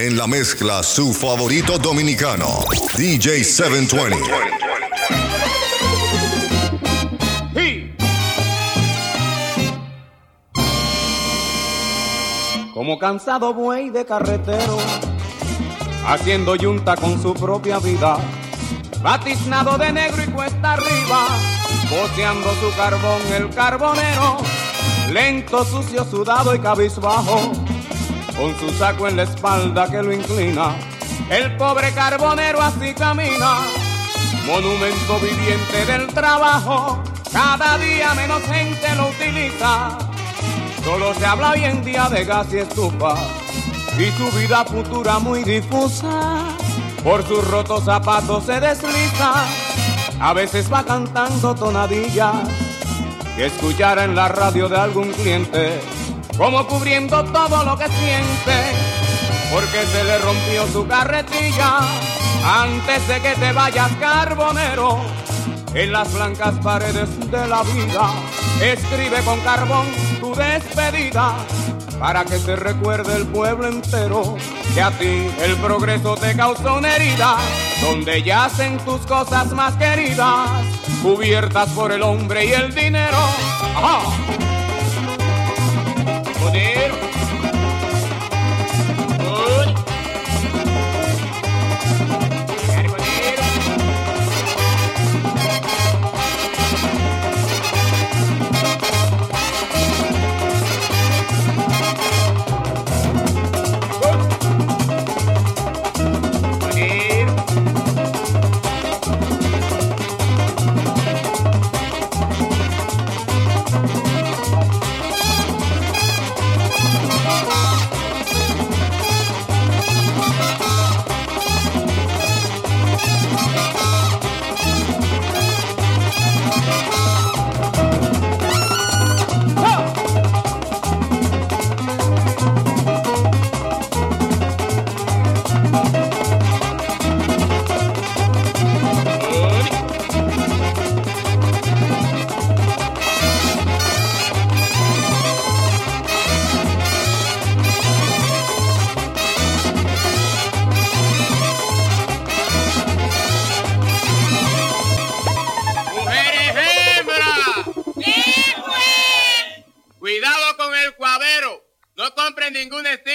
En la mezcla, su favorito dominicano, DJ 720. Como cansado buey de carretero, haciendo yunta con su propia vida, batiznado de negro y cuesta arriba, boceando su carbón el carbonero, lento, sucio, sudado y cabizbajo, con su saco en la espalda que lo inclina, el pobre carbonero así camina, monumento viviente del trabajo, cada día menos gente lo utiliza. Solo se habla hoy en día de gas y estufa y su vida futura muy difusa. Por sus rotos zapatos se desliza, a veces va cantando tonadillas que escuchara en la radio de algún cliente, como cubriendo todo lo que siente, porque se le rompió su carretilla antes de que te vayas carbonero en las blancas paredes de la vida. Escribe con carbón tu despedida para que se recuerde el pueblo entero que a ti el progreso te causó una herida donde yacen tus cosas más queridas cubiertas por el hombre y el dinero poder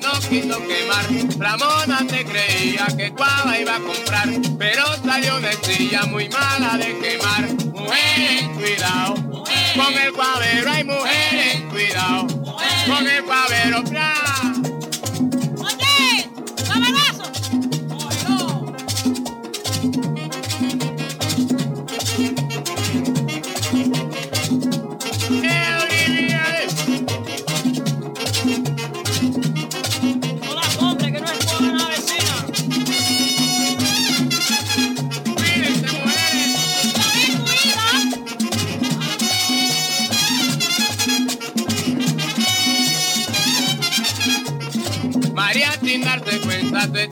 no quiso quemar. Ramona te creía que Cuava iba a comprar, pero salió una estrella muy mala de quemar. Mujeres, cuidado, con el cuavero hay mujeres, cuidado, con el cuavero,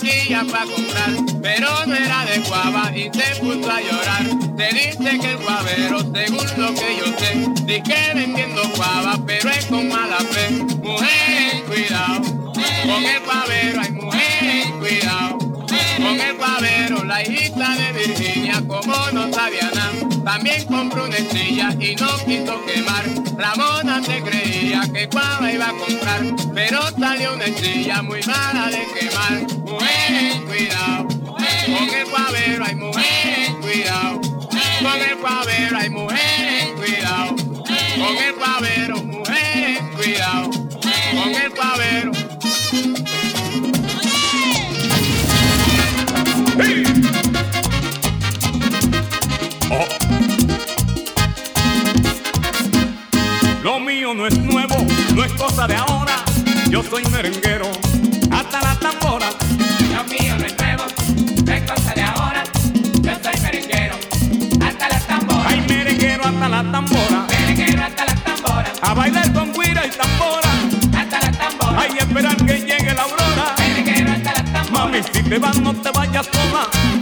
para comprar, pero no era de guava y se puso a llorar. Te dice que el guavero, según lo que yo sé, que vendiendo guava, pero es con mala fe. Mujer, cuidado, con el guavero hay mujer, cuidado. Con el guavero, la hijita de Virginia, como no sabía nada, también compró una estrella y no quiso quemar. Ramona te creía que guava iba a comprar, pero salió una estrella muy mala de quemar cuidado. Con el cuavero hay mujeres, cuidado. Con el cuavero hay mujeres, cuidado. Con el cuavero, mujeres, cuidado. Con el cuavero. ¡Hey! Oh. Lo mío no es nuevo, no es cosa de ahora. Yo soy merenguero la tambora. Hasta la tambora. A bailar con guira y tambora. Hasta la tambora. Ay, esperar que llegue la aurora. Hasta la tambora. Mami, si te vas, no te vayas sola.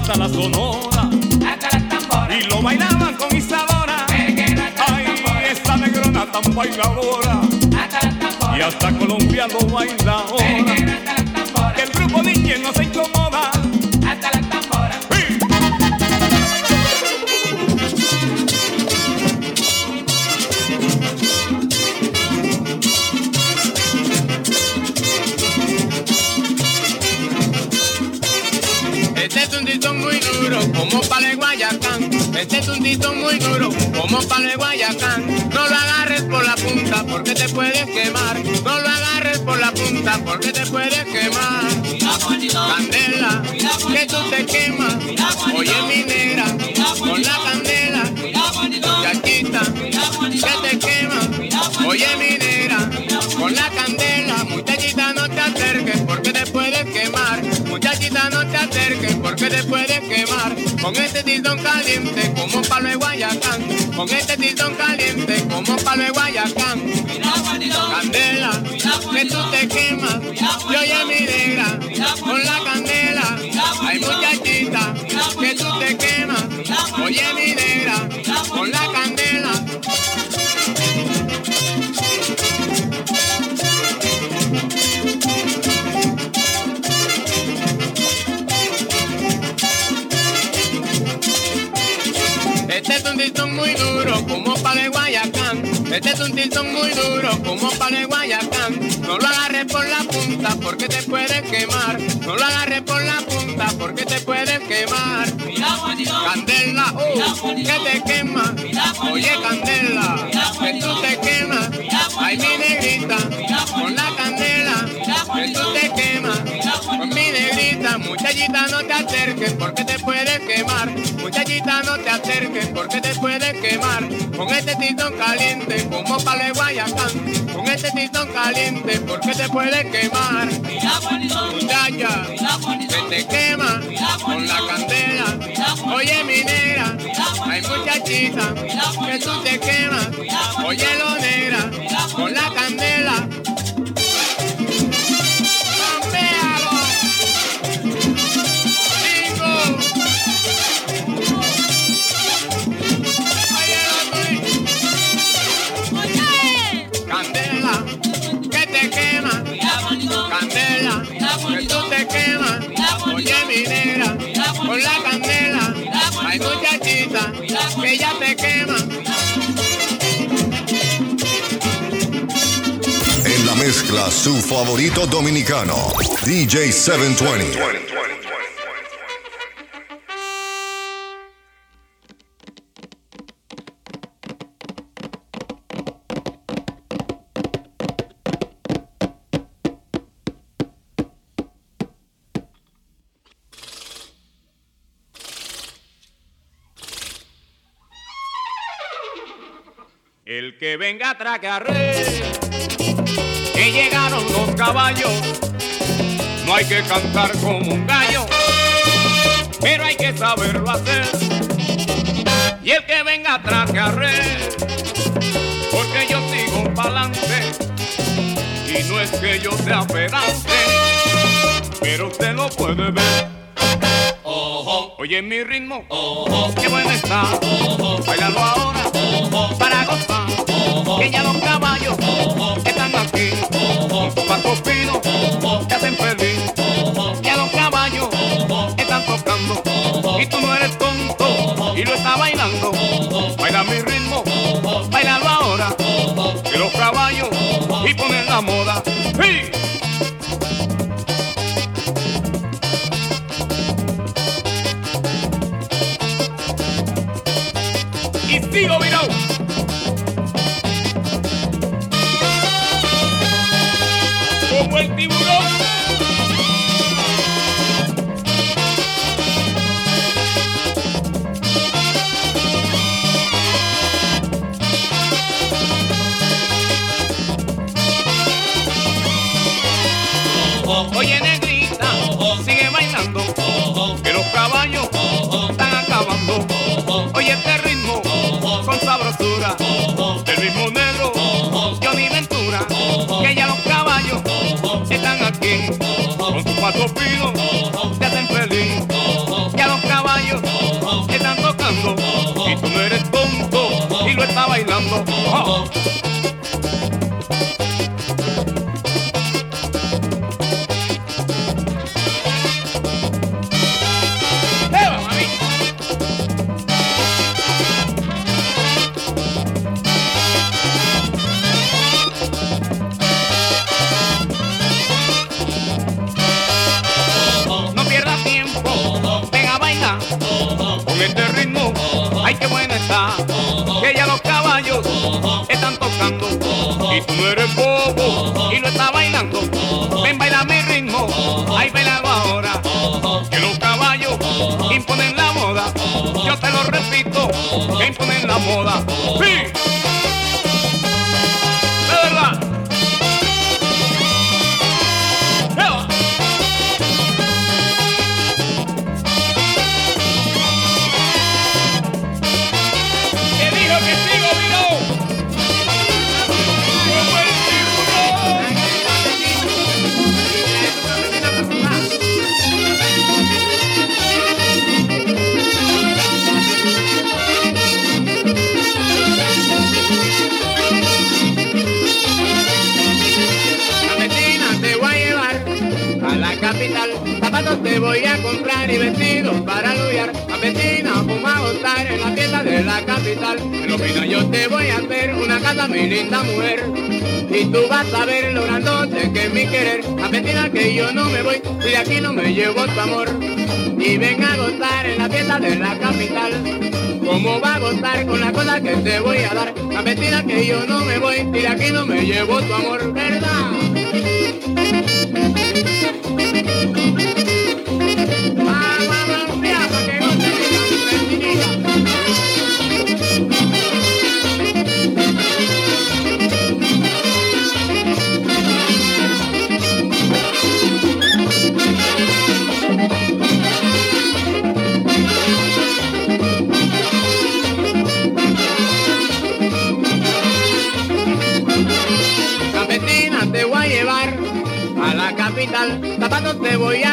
Hasta la sonora. Y lo bailaban con Isadora. Ay, esa negrona tan bailadora. Y hasta Colombia lo baila ahora. Que el grupo DJ no se incomoda. Como palo Guayacán. Este es un titón muy duro, como palo Guayacán. No lo agarres por la punta, porque te puedes quemar. No lo agarres por la punta, porque te puedes quemar. Candela, que tú te quemas. Oye, mi negra, con la candela. Muchachita, que te quemas. Oye, mi negra, con la candela. Muchachita, no te acerques, porque te puedes quemar. Muchachita, no Con este titón caliente, como palo de Guayacán. Con este titón caliente, como palo de Guayacán. Este es un titón muy duro como palo de Guayacán. No lo agarres por la punta porque te puedes quemar. No lo agarres por la punta porque te puedes quemar. Candela, oh, que te quema. Oye, Candela, que tú te quemas. Ay, mi negrita, con la candela, que tú te quemas. Con mi negrita, muchachita, no te acerques porque te puedes no te acerques porque te puedes quemar. Con este titón caliente como pale Guayacán. Con este titón caliente porque te puedes quemar. Muchacha, se te quema con la candela. Oye, minera, hay muchachita que tú te quemas. Mezcla, su favorito dominicano, DJ 720. El que venga que No hay que cantar como un gallo, pero hay que saberlo hacer. Y el que venga atrás que arre, porque yo sigo pa'lante. Y no es que yo sea pedante, pero usted lo puede ver. Oye mi ritmo, qué bueno está. Bailando ahora para gozar. Que ya los caballos están aquí. Con su paso fino te hacen feliz. Ya los caballos están tocando. Y tú no eres tonto y lo estás bailando. Baila mi ritmo, bailalo ahora. Que los caballos y ponen la moda. ¡Sí! Y sigo virado. Como el tiburón. Oye negrita, sigue bailando, que los caballos están acabando. Oye este ritmo Que ya los caballos están aquí, con su paso fino, te hacen feliz. Ya los caballos están tocando, y tú no eres tonto, y lo estás bailando. Lo repito, que imponen la moda. ¡Sí! ¡De verdad! Que dijo que sigo vino. Te voy a comprar y vestidos para luchar. La vecina a gozar en la fiesta de la capital. Lo final yo te voy a hacer una casa, mi linda mujer. Y tú vas a ver lo grandote que es mi querer. La vecina que yo no me voy si de aquí no me llevo tu amor. Y ven a gozar en la fiesta de la capital. ¿Cómo va a gozar con la cosa que te voy a dar? La vecina que yo no me voy y de aquí no me llevo tu amor, ¿verdad?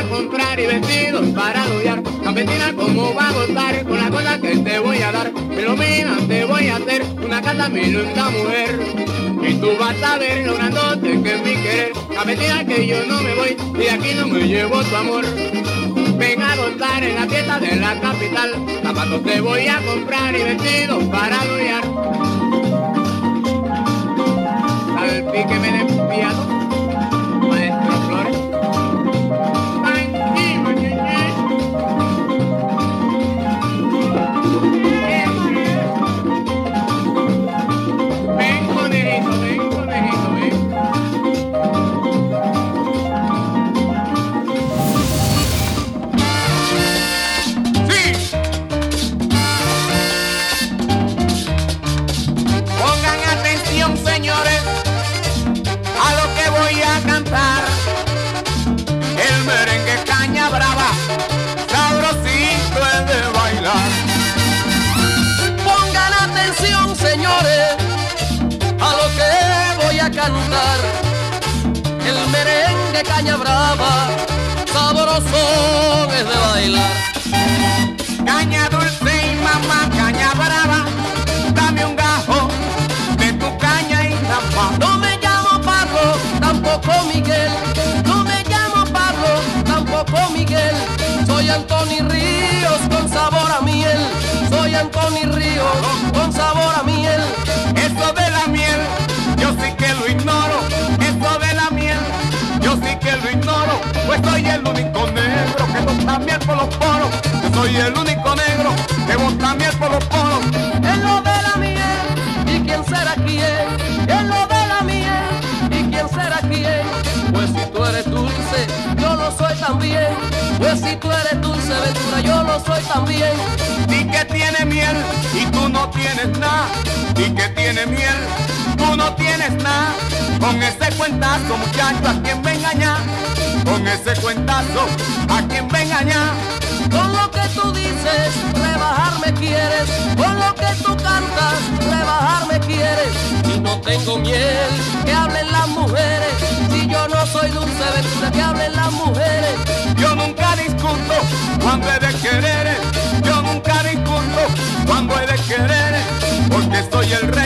Comprar y vestidos para aludiar. Campesina, ¿cómo va a gozar con la cosa que te voy a dar? Mira, te voy a hacer una casa mi linda mujer. Y tú vas a ver lo grandote que es mi querer. Campesina, que yo no me voy y aquí no me llevo tu amor. Ven a gozar en la fiesta de la capital. Zapatos te voy a comprar y vestidos para aludiar. Salpíqueme de piano. Maestro señores, a lo que voy a cantar. El merengue caña brava, sabroso es de bailar. Caña dulce y mamá, caña brava, dame un gajo de tu caña y tapa. No me llamo Pablo, tampoco Miguel. No me llamo Pablo, tampoco Miguel. Soy Antoni Ríos con sabor a miel. Antoni Ríos con sabor a miel. Eso de la miel, yo sí que lo ignoro. Eso de la miel, yo sí que lo ignoro. Pues soy el único negro que bota miel por los poros. Yo soy el único negro que bota miel por los poros. Es lo de la miel. ¿Y quién será quién? Es lo de la miel. ¿Y quién será quién? Pues si tú eres dulce, yo lo soy también. Pues si tú eres dulce, Ventura, yo lo soy también. Di que tiene miel y tú no tienes nada. Di que tiene miel, tú no tienes nada. Con ese cuentazo, muchacho, a quien venga engañar. Con ese cuentazo, a quien venga engañar. Con lo que tú dices, rebajarme quieres. Con lo que tú cantas, rebajarme quieres. Y no tengo miel, que hablen las mujeres. Si yo no soy dulce ventura, que hablen las mujeres. Yo nunca discuto cuando he de querer. Yo nunca discuto cuando he de querer. Porque soy el rey,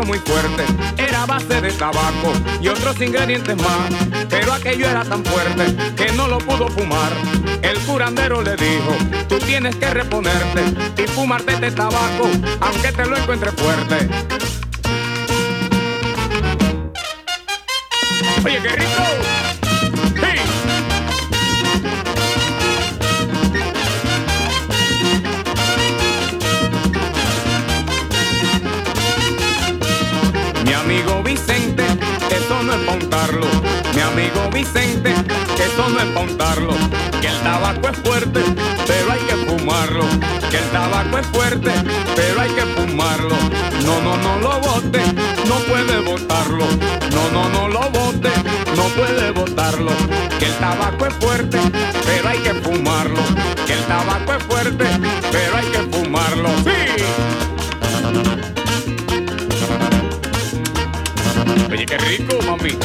muy fuerte. Era base de tabaco y otros ingredientes más, pero aquello era tan fuerte que no lo pudo fumar. El curandero le dijo, tú tienes que reponerte y fumarte este tabaco, aunque te lo encuentre fuerte. Oye, qué rico. No es montarlo. Mi amigo Vicente, eso no es montarlo. Que el tabaco es fuerte, pero hay que fumarlo. Que el tabaco es fuerte, pero hay que fumarlo. No, no, no lo bote, no puede botarlo. No, no, no lo bote, no puede botarlo. Que el tabaco es fuerte, pero hay que fumarlo. Que el tabaco es fuerte, pero hay que fumarlo. ¡Sí! Oye, qué rico, mami.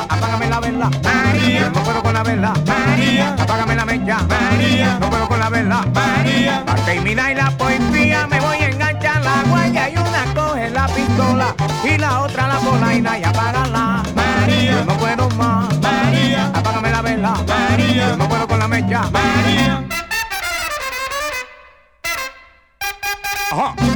Apágame la vela, María. No puedo con la vela, María. Apágame la mecha, María. No puedo con la vela, María. Para terminar la poesía me voy a enganchar la guaya y una coge la pistola y la otra la polaina y apágala, María. No puedo más, María. Apágame la vela, María. No puedo con la mecha, María. Ajá.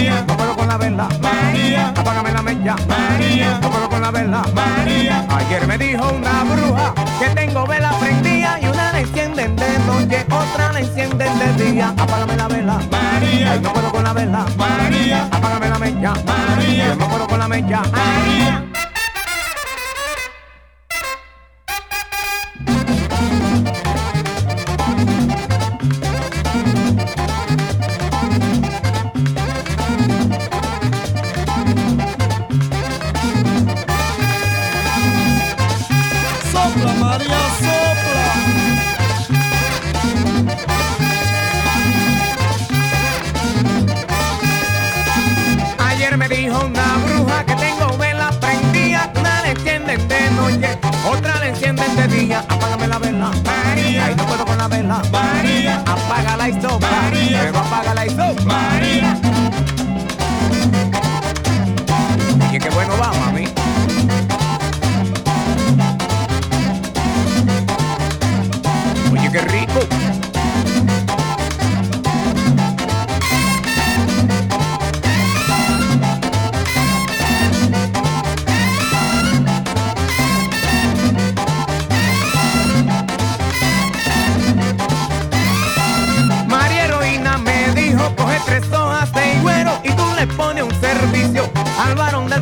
María. No puedo con la vela, María. Apágame la mecha, María. No puedo con la vela, María. Ayer me dijo una bruja que tengo vela prendida y una la encienden de noche, otra la encienden de día. Apágame la vela, María. no puedo con la vela, María. Apágame la mecha, María. No puedo con la mecha, María. Puedo con la vela, María. María. luego apágala y sopla, María.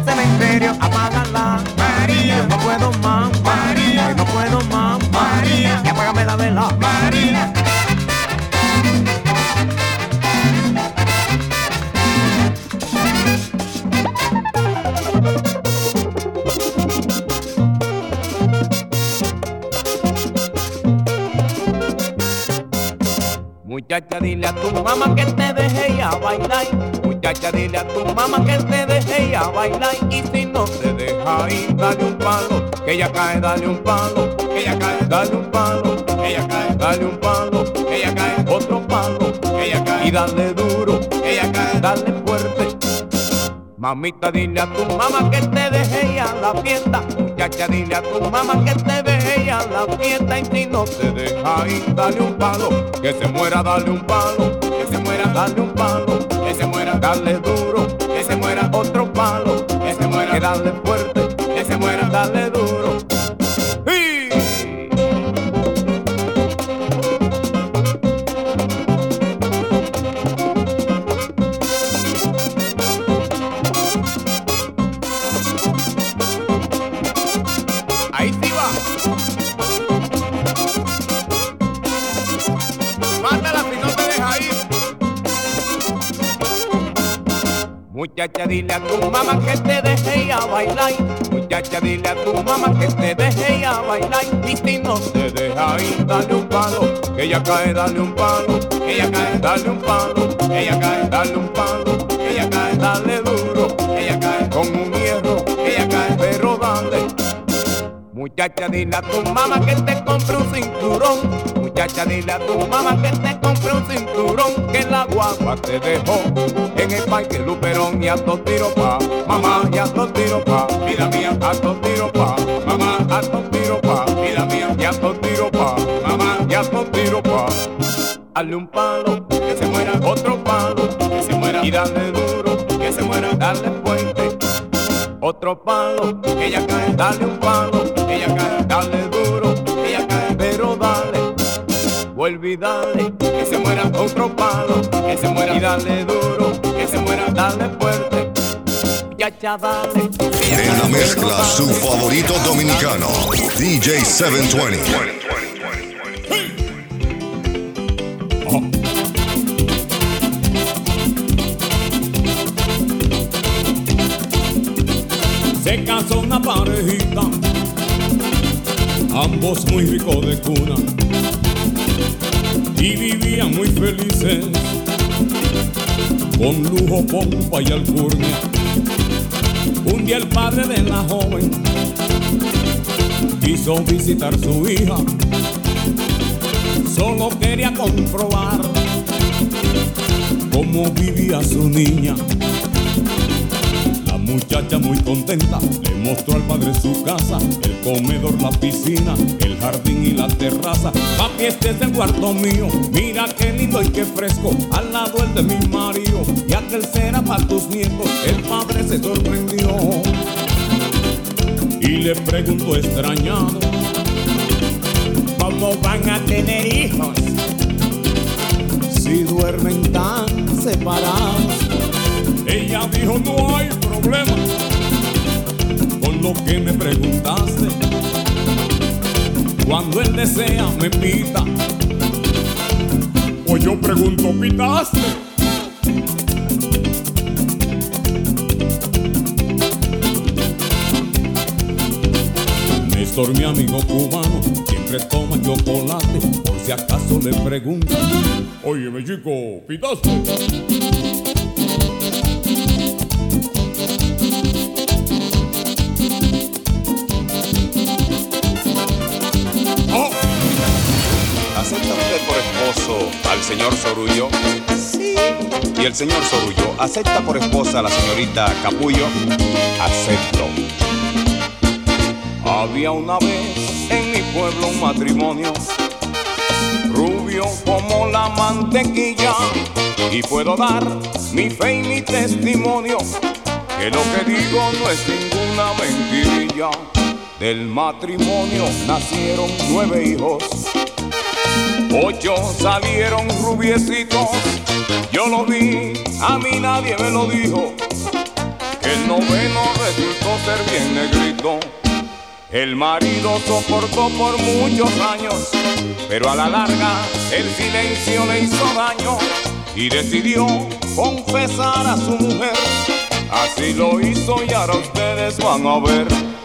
Cementerio, apágala. María, no puedo más. María, no puedo más. María, y apágame la vela. María. Muchacha, dile a tu mamá que te deje ya bailar. Muchacha, dile a tu mamá que te ya bailar. Y si no te deja ir, dale un palo. Que ella cae, dale un palo. Que ella cae, dale un palo. Que ella cae, dale un palo. Que ella cae, otro palo. Que ella cae, y dale duro. Que ella cae, dale fuerte. Mamita, dile a tu mamá que te deje ya la fiesta. Muchacha, dile a tu mamá que te deje ya la fiesta. Y si no te deja ir, dale un palo. Que se muera, dale un palo. Que se muera, dale un palo. Que se muera, dale duro. Dale fuerte. Que se muera, dale duro. ¡Sí! Ahí sí va. Mátala si no te deja ir. Muchacha, dile a tu mamá que te Muchacha, dile a tu mamá que te deje a bailar. Y si no te deja ir, dale un palo. Que ella cae, dale un palo. Que ella cae, dale un palo. Que ella cae, dale un palo. Ella cae, dale duro. Que ella cae con un hierro. Que ella cae, pero dale. Muchacha, dile a tu mamá que te compre un cinturón. Muchacha, dile a tu mamá que te compre un cinturón. Que la guagua te dejó en el parque Luperón. Y a dos tiros pa, mamá, y a dos tiros pa, vida mía, a dos tiros pa, mamá, a dos tiros pa, vida mía, y a dos tiros pa, mamá, y a dos tiros pa. Dale un palo, que se muera, otro palo, que se muera, y dale duro, que se muera, dale fuerte. Otro palo, que ella cae, dale un palo, que ella cae, dale duro, y dale, que se muera otro palo, que se muera y dale duro, que se muera, dale fuerte, ya ella En la mezcla, su favorito dominicano, DJ 720. se casó una parejita, ambos muy ricos de cuna, y vivían muy felices, con lujo, pompa y alcurnia. Un día el padre de la joven quiso visitar su hija, solo quería comprobar cómo vivía su niña. Muchacha muy contenta le mostró al padre su casa, el comedor, la piscina, el jardín y la terraza. Papi, este es el cuarto mío, mira qué lindo y qué fresco, al lado el de mi marido, y aquel será para tus nietos. El padre se sorprendió y le preguntó extrañado, ¿cómo van a tener hijos si duermen tan separados? Ella dijo, no hay problema con lo que me preguntaste. Cuando él desea, me pita. O yo pregunto, ¿pitaste? Néstor, mi amigo cubano, siempre toma chocolate. Por si acaso le pregunto, Óyeme, chico, ¿pitaste? Al señor Sorullo? Sí. ¿Y el señor Sorullo acepta por esposa a la señorita Capullo? Acepto. Había una vez en mi pueblo un matrimonio rubio como la mantequilla y puedo dar mi fe y mi testimonio que lo que digo no es ninguna mentirilla. Del matrimonio nacieron nueve hijos Ocho salieron rubiecitos, yo lo vi, a mí nadie me lo dijo. El noveno resultó ser bien negrito. El marido soportó por muchos años, pero a la larga el silencio le hizo daño y decidió confesar a su mujer. Así lo hizo y ahora ustedes van a ver.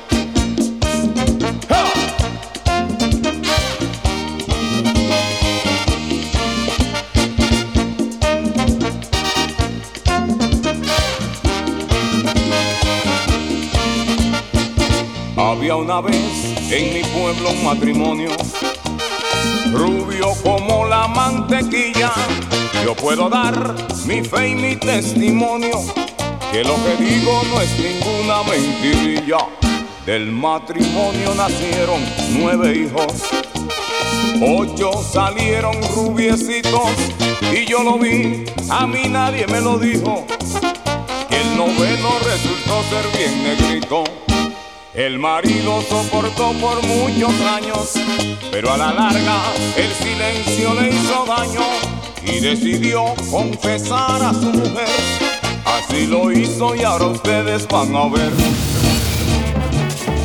Había una vez en mi pueblo un matrimonio, rubio como la mantequilla. Yo puedo dar mi fe y mi testimonio, que lo que digo no es ninguna mentirilla. Del matrimonio nacieron nueve hijos, ocho salieron rubiecitos y yo lo vi, a mí nadie me lo dijo, que el noveno resultó ser bien negrito. El marido soportó por muchos años, pero a la larga el silencio le hizo daño y decidió confesar a su mujer. Así lo hizo y ahora ustedes van a ver.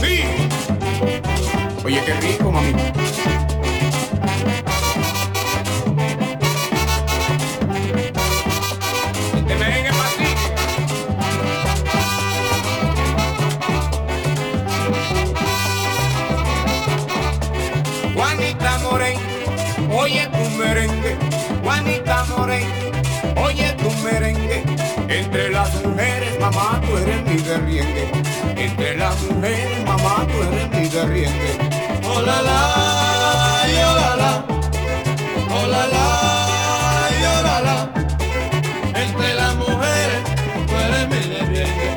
Sí. Oye, qué rico, mami. Mi derriengue. Oh la la, y oh la la, oh la la, y oh la la. Entre las mujeres, tú eres mi derriengue.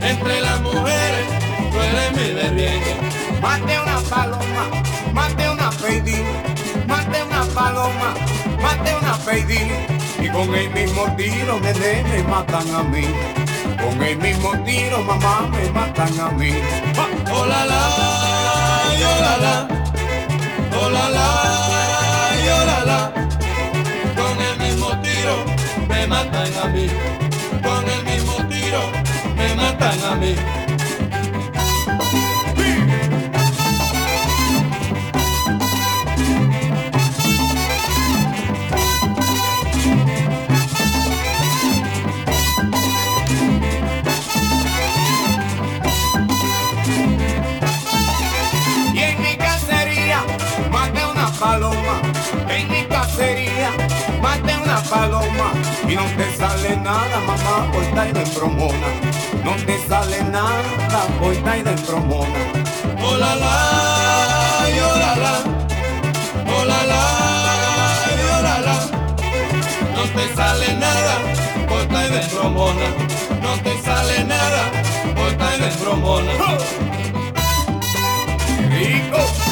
Entre las mujeres, tú eres mi derriengue. Mate una paloma, mate una peidín, mate una paloma, mate una peidín. Y con el mismo tiro, nene, me matan a mí. Con el mismo tiro, mamá, me matan a mí. Oh la la, me matan a mí. Paloma. Y no te sale nada, mamá, por estar de bromona. No te sale nada, por estar de bromona. Oh la y oh la la, oh la y oh la la. No te sale nada, por estar de bromona. No te sale nada, por estar de bromona. Rico.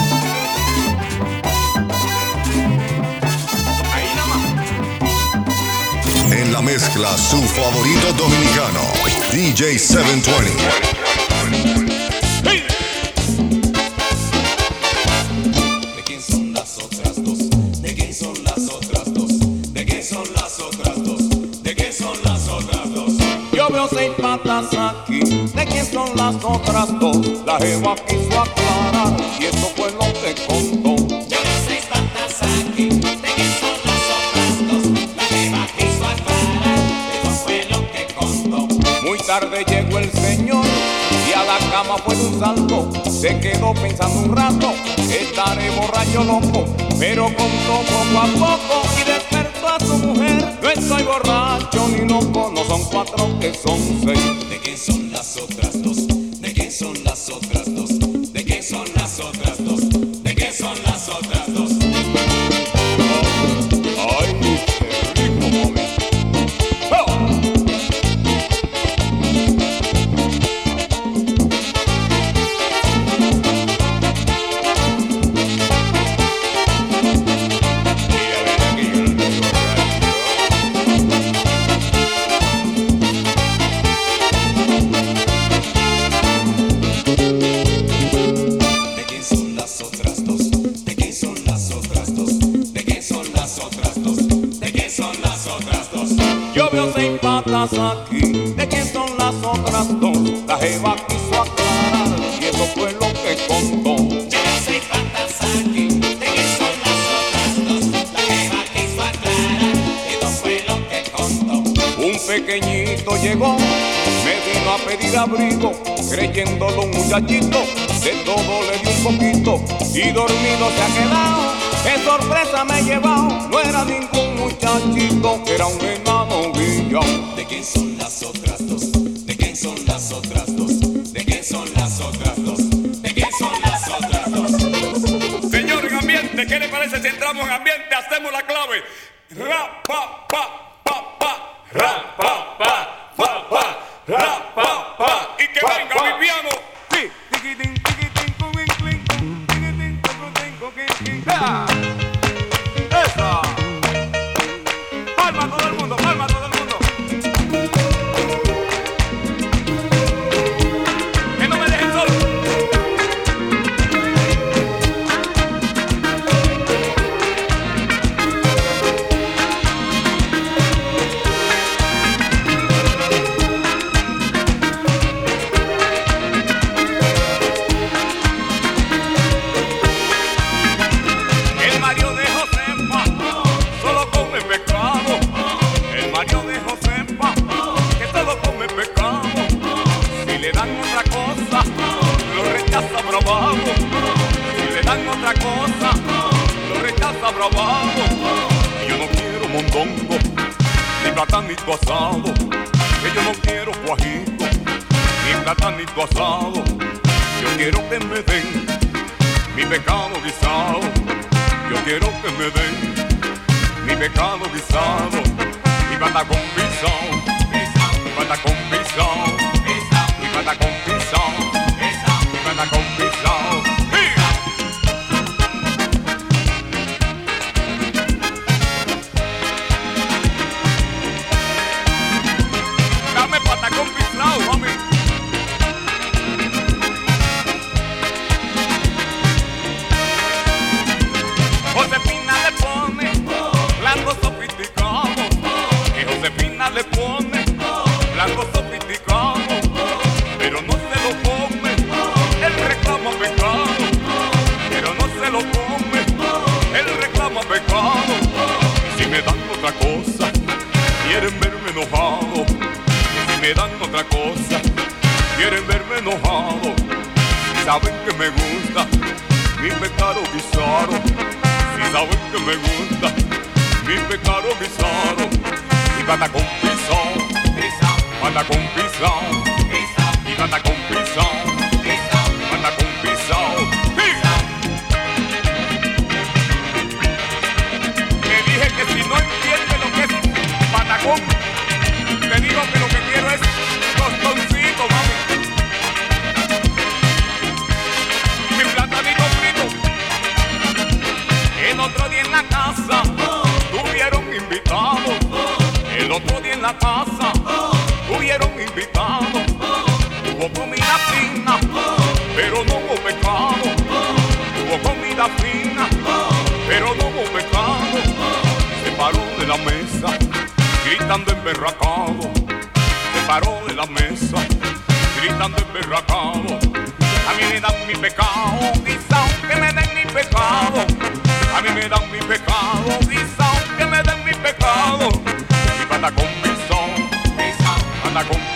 Otras dos? Yo veo seis patas aquí, ¿de quién son las otras dos? La jeva quiso aclarar y eso fue lo que contó. Tarde llegó el señor y a la cama fue de un salto. Se quedó pensando un rato, estaré borracho loco, pero contó poco a poco y despertó a su mujer. No estoy borracho ni loco, no son cuatro que son seis. ¿De son llegó, me vino a pedir abrigo, creyéndolo un muchachito, de todo le di un poquito y dormido se ha quedado. Qué sorpresa me he llevado, no era ningún muchachito, era un enano villano. ¿De quién son las otras dos? ¿De quién son las otras dos? ¿De quién son las otras dos? ¿De quién son las otras dos? Señor en ambiente, ¿qué le parece si entramos en ambiente? Hacemos la clave. Ra, platanito asado. Que yo no quiero guajito, ni platanito asado. Yo quiero que me den mi pecado guisado. Yo quiero que me den mi pecado guisado. Mi pata con quieren verme enojado. Y si me dan otra cosa, quieren verme enojado. Saben que me gusta mi pecado guisado. Si saben que me gusta mi pecado guisado. Y pata con pisón, pata con pisón, y pata con pisón, te digo que lo que quiero es tostoncito, mami. Mi platanito frito. El otro día en la casa tuvieron invitados. El otro día en la casa tuvieron invitados. Hubo comida fina, pero no hubo pecado. Hubo comida fina, gritando emberracado. Se paró de la mesa, gritando emberracado. A mí me dan mi pecado, quizá que me den mi pecado. A mí me dan mi pecado, quizá que me den mi pecado. Y pata con pisón, pata con